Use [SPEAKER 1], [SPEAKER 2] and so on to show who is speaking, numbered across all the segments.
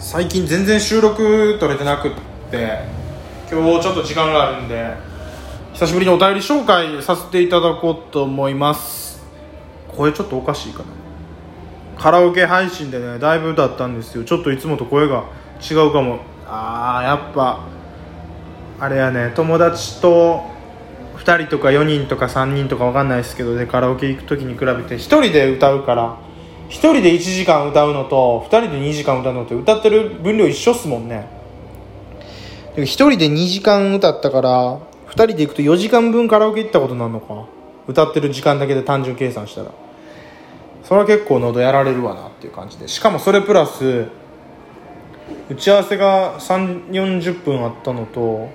[SPEAKER 1] 最近全然収録取れてなくって今日ちょっと時間があるんで久しぶりにお便り紹介させていただこうと思います。声ちょっとおかしいかな。カラオケ配信でねだいぶ歌ったんですよ。ちょっといつもと声が違うかも。あーやっぱあれやね友達と2人とか4人とか3人とか分かんないですけどでカラオケ行く時に比べて1人で歌うから1人で1時間歌うのと2人で2時間歌うのって歌ってる分量一緒っすもんね。1人で2時間歌ったから2人で行くと4時間分カラオケ行ったことになるのか。歌ってる時間だけで単純計算したら。それは結構喉やられるわなっていう感じで。しかもそれプラス打ち合わせが3 4 0分あったのと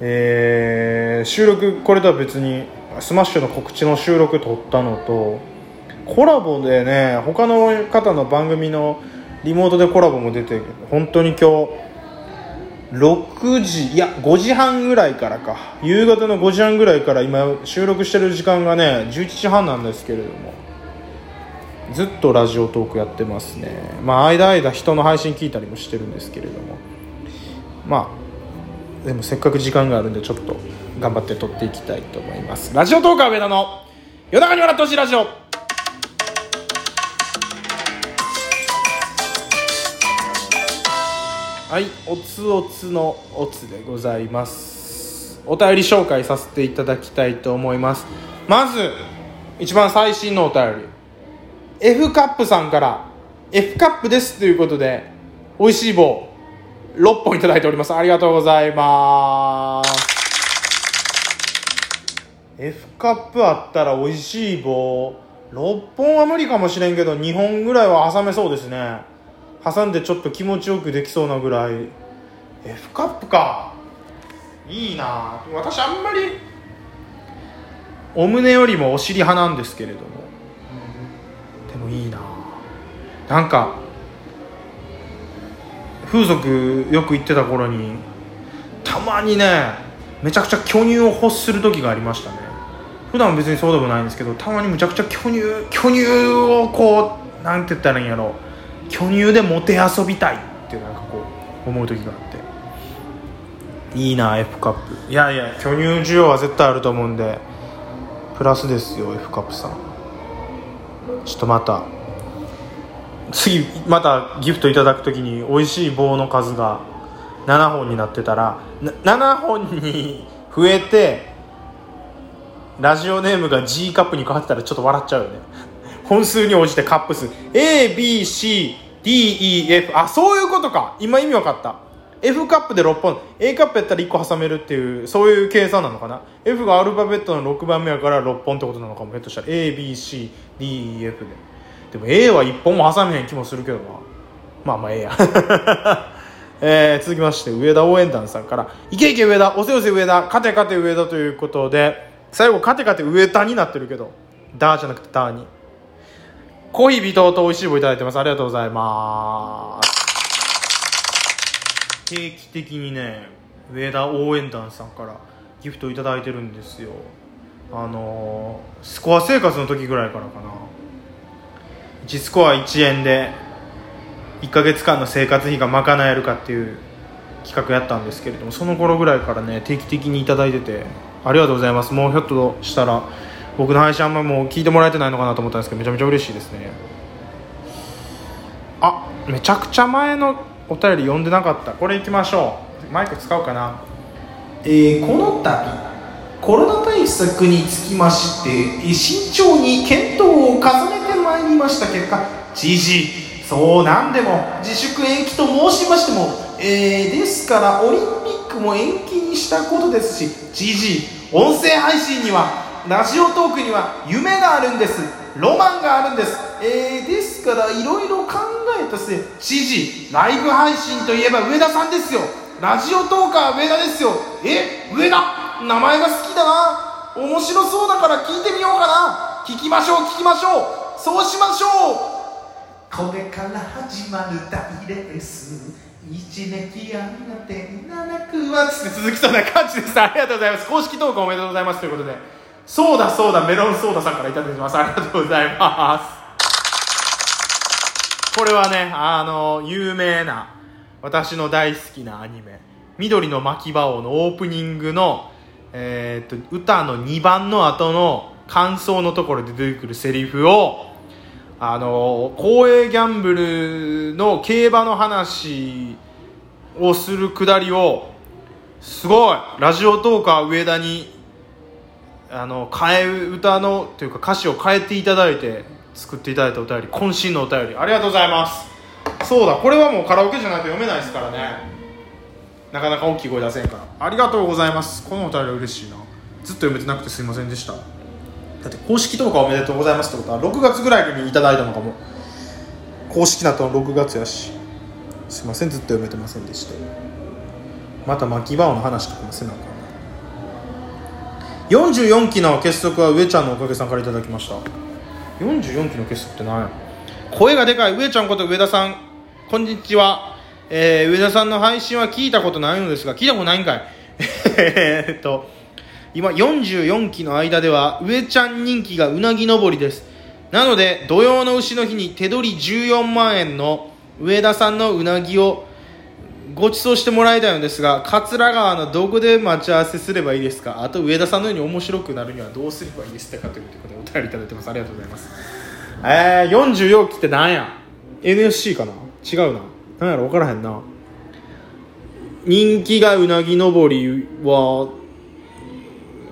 [SPEAKER 1] えー収録これとは別にスマッシュの告知の収録撮ったのとコラボでね他の方の番組のリモートでコラボも出て本当に今日6時いや5時半ぐらいからか。夕方の5時半ぐらいから今収録してる時間がね11時半なんですけれども。ずっと Radiotalk やってますね。まあ間間人の配信聞いたりもしてるんですけれども。まあでもせっかく時間があるんでちょっと頑張って撮っていきたいと思います。ラジオトークは上田の夜中に笑ってほしいラジオ。はいおつおつのおつでございます。お便り紹介させていただきたいと思います。まず一番最新のお便り。F カップさんから F カップですということで美味しい棒6本いただいております。ありがとうございます。F カップあったら美味しい棒6本は無理かもしれんけど2本ぐらいは挟めそうですね。挟んでちょっと気持ちよくできそうなぐらい。F カップか。いいな。私あんまりお胸よりもお尻派なんですけれども。でもいいな。なんか風俗よく行ってた頃にたまにねめちゃくちゃ巨乳を欲する時がありましたね。普段は別にそうでもないんですけどたまにむちゃくちゃ巨乳巨乳をこうなんて言ったらいいんやろ。巨乳でモテ遊びたいってなんかこう思う時があって。いいな F カップ。いやいや巨乳需要は絶対あると思うんでプラスですよ F カップさん。ちょっとまた。次またギフトいただく時に美味しい棒の数が7本になってたら7本に増えてラジオネームが G カップに変わってたらちょっと笑っちゃうよね。本数に応じてカップ数。ABC DEF あそういうことか。今意味分かった。F カップで6本。A カップやったら1個挟めるっていうそういう計算なのかな。F がアルファベットの6番目やから6本ってことなのかも。ひょっとしたら ABCDEF で。でも A は1本も挟めへん気もするけどな。まあまあええや。えー続きまして上田応援団さんから「いけいけ上田。おせおせ上田。勝て勝て上田」ということで。最後勝て勝て上田になってるけど「ダー」じゃなくて「ダー」に。コーヒー微糖と美味しい棒いただいてます。ありがとうございます。定期的にね上田応援団さんからギフトいただいてるんですよ。あのースコア生活の時ぐらいからかな。1スコア1円で1ヶ月間の生活費が賄えるかっていう企画やったんですけれどもその頃ぐらいからね定期的にいただいててありがとうございます。もうひょっとしたら僕の配信あんまもう聞いてもらえてないのかなと思ったんですけどめちゃめちゃ嬉しいですね。あめちゃくちゃ前のお便り読んでなかった。これいきましょう。マイク使うかな。えー、この度コロナ対策につきまして慎重に検討を重ねてまいりました結果知事そうなんでも自粛延期と申しましても、えー、ですからオリンピックも延期にしたことですし知事音声配信にはラジオトークには夢があるんです。ロマンがあるんです、えー、ですからいろいろ考えた末知事ライブ配信といえば上田さんですよ。ラジオトーカー上田ですよ。え上田名前が好きだな。面白そうだから聞いてみようかな。聞きましょう聞きましょう。そうしましょう。これから始まる大レース。一年気合がて七区は。つって続きそうな感じです。ありがとうございます。公式投稿おめでとうございます。ということでそうだそうだメロンソーダさんからいただきます。ありがとうございます。これはねあの有名な私の大好きなアニメ「緑の巻き場王」のオープニングの、えー、っと歌の2番の後の感想のところで出てくるセリフをあの公営ギャンブルの競馬の話をするくだりをすごいラジオトーカー上田にあの替え歌のというか歌詞を変えていただいて作っていただいたお便り渾身のお便り。ありがとうございます。そうだこれはもうカラオケじゃないと読めないですからね。なかなか大きい声出せんから。ありがとうございます。このお便り嬉しいな。ずっと読めてなくてすいませんでした。だって公式投稿おめでとうございますってことは6月ぐらいにいただいたのかも公式なと6月やし。すいませんずっと読めてませんでした。また巻き場の話とかもせなあか44期の結束は上ちゃんのおかげさんからいただきました。44期の結束って何や？声がでかい上ちゃんこと上田さん。こんにちは、えー、上田さんの配信は聞いたことないのですが聞いたことないんかい？えっと今44期の間では上ちゃん人気がうなぎ登りです。なので土曜の牛の日に手取り14万円の上田さんのうなぎをご馳走してもらいたいのですが桂川のどこで待ち合わせすればいいですか？あと上田さんのように面白くなるにはどうすればいいですか？ということでお便りいただいてます。ありがとうございます。えー、44期って何や？NSC かな？違うな。何やろ？分からへんな。人気がうなぎ登りは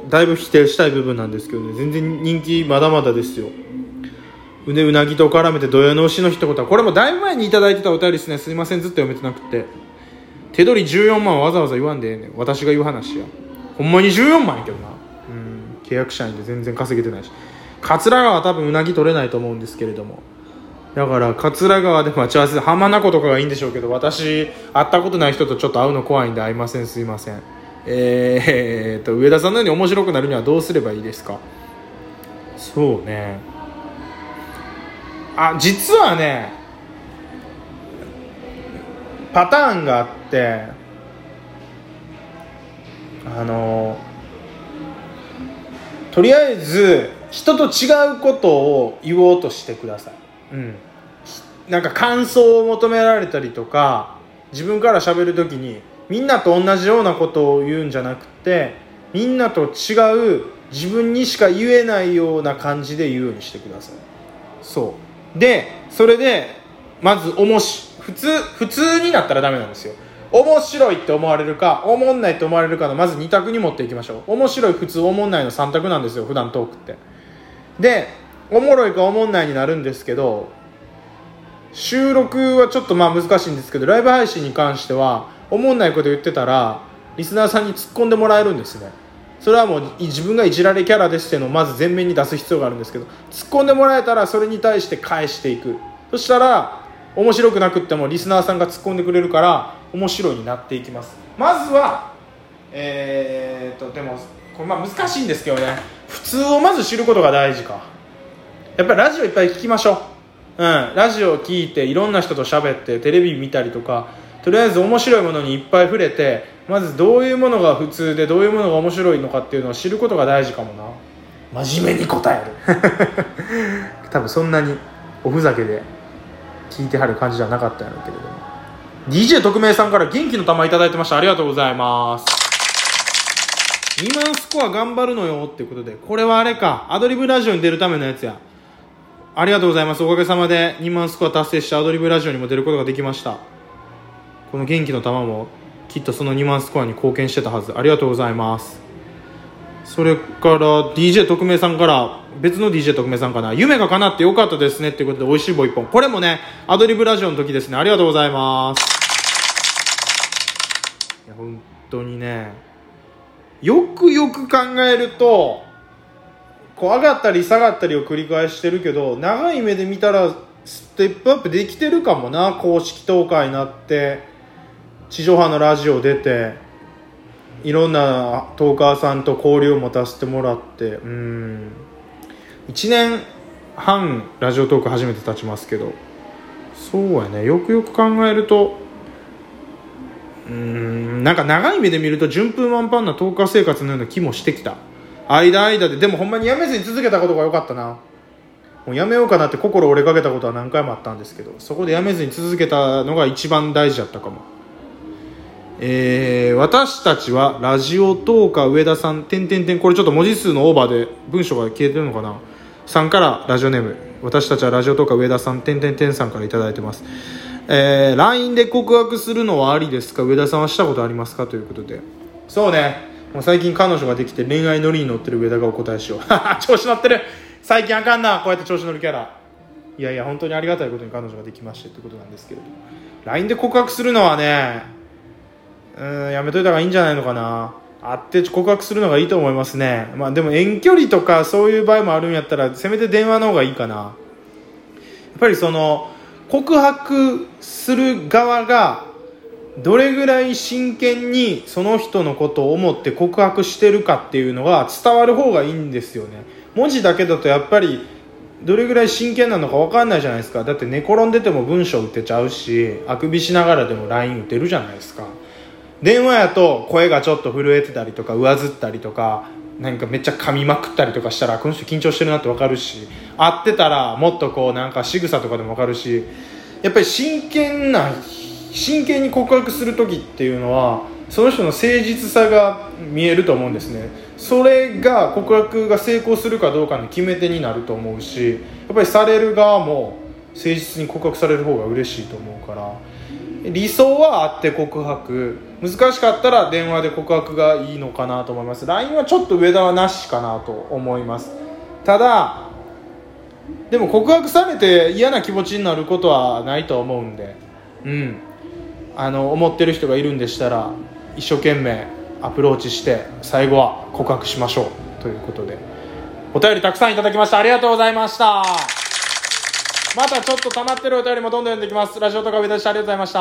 [SPEAKER 1] だいぶ否定したい部分なんですけどね。全然人気まだまだですよ。うねうなぎと絡めて土曜の牛の日ってことはこれもだいぶ前に頂いてたお便りですね。すいません。ずっと読めてなくて。手取り14万わざわざ言わんでええねん。私が言う話や。ほんまに14万やけどな。うん。契約社員で全然稼げてないし。桂川は多分うなぎ取れないと思うんですけれども。だから桂川で待ち合わせ浜名湖とかがいいんでしょうけど私会ったことない人とちょっと会うの怖いんで会いません。すいません。えー、っと上田さんのように面白くなるにはどうすればいいですか？そうね。あ実はねパターンがあってあのとりあえず人と違うことを言おうとしてください、うん、なんか感想を求められたりとか自分から喋る時にみんなと同じようなことを言うんじゃなくてみんなと違う自分にしか言えないような感じで言うようにしてください。そう。でそれでまずおもし普通普通になったらダメなんですよ。面白いって思われるか思んないって思われるかのまず2択に持っていきましょう。面白い普通思んないの3択なんですよ普段トークって。でおもろいか思んないになるんですけど収録はちょっとまあ難しいんですけどライブ配信に関しては思んないこと言ってたらリスナーさんに突っ込んでもらえるんですね。それはもう自分がいじられキャラですっていうのをまず前面に出す必要があるんですけど突っ込んでもらえたらそれに対して返していく。そしたら面白くなくってもリスナーさんが突っ込んでくれるから面白いになっていきます。まずはえー、っとでもこれまあ難しいんですけどね。普通をまず知ることが大事か。やっぱりラジオいっぱい聞きましょう。うん。ラジオを聞いていろんな人と喋ってテレビ見たりとかとりあえず面白いものにいっぱい触れてまずどういうものが普通でどういうものが面白いのかっていうのを知ることが大事かもな。真面目に答える。多分そんなにおふざけで聞いてはる感じじゃなかったんやろうけれども。DJ 特命さんから元気の玉いただいてました。ありがとうございます。2万スコア頑張るのよってことで。これはあれか。アドリブラジオに出るためのやつや。ありがとうございます。おかげさまで2万スコア達成してアドリブラジオにも出ることができました。この元気の玉もきっとその2万スコアに貢献してたはず。ありがとうございます。それから DJ 特命さんから別の DJ 特命さんかな。夢が叶ってよかったですね。っていうことで美味しい棒1本これもねアドリブラジオの時ですね。ありがとうございます。いや本当にねよくよく考えるとこう上がったり下がったりを繰り返してるけど長い目で見たらステップアップできてるかもな。公式投下になって地上波のラジオ出ていろんなトーカーさんと交流を持たせてもらってうん。1年半ラジオトーク初めて立ちますけど。そうやね。よくよく考えるとうんなんか長い目で見ると順風満帆なトーカー生活のような気もしてきた。間間で。でもほんまにやめずに続けたことが良かったな。もうやめようかなって心折れかけたことは何回もあったんですけどそこでやめずに続けたのが一番大事だったかも。えー、私たちはラジオトーカー上田さんてんてんてん。これちょっと文字数のオーバーで文章が消えてるのかな？さんからラジオネーム。私たちはラジオトーカー上田さんてんてんてんさんから頂いてます。えー、LINE で告白するのはありですか？上田さんはしたことありますか？ということで。そうね。もう最近彼女ができて恋愛ノリに乗ってる上田がお答えしよう。調子乗ってる。最近あかんな。こうやって調子乗るキャラ。いやいや本当にありがたいことに彼女ができましてということなんですけれど LINE で告白するのはねうんやめといた方がいいんじゃないのかな。会って告白するのがいいと思いますね。まあでも遠距離とかそういう場合もあるんやったらせめて電話の方がいいかな。やっぱりその告白する側がどれぐらい真剣にその人のことを思って告白してるかっていうのが伝わる方がいいんですよね。文字だけだとやっぱりどれぐらい真剣なのか分かんないじゃないですか。だって寝転んでても文章打てちゃうしあくびしながらでも LINE 打てるじゃないですか。電話やと声がちょっと震えてたりとか上ずったりとかなんかめっちゃ噛みまくったりとかしたらこの人緊張してるなって分かるし会ってたらもっとこうなんか仕草とかでも分かるしやっぱり真剣な真剣に告白する時っていうのはその人の誠実さが見えると思うんですね。それが告白が成功するかどうかの決め手になると思うしやっぱりされる側も誠実に告白される方が嬉しいと思うから理想は会って告白。難しかったら電話で告白がいいのかなと思います。LINE はちょっと上田はなしかなと思います。ただでも告白されて嫌な気持ちになることはないと思うんで。うん。あの思ってる人がいるんでしたら一生懸命アプローチして最後は告白しましょう。ということで。お便りたくさんいただきました。ありがとうございました。またちょっと溜まってるお便りもどんどん読んできます。ラジオとか上田でした。ありがとうございました。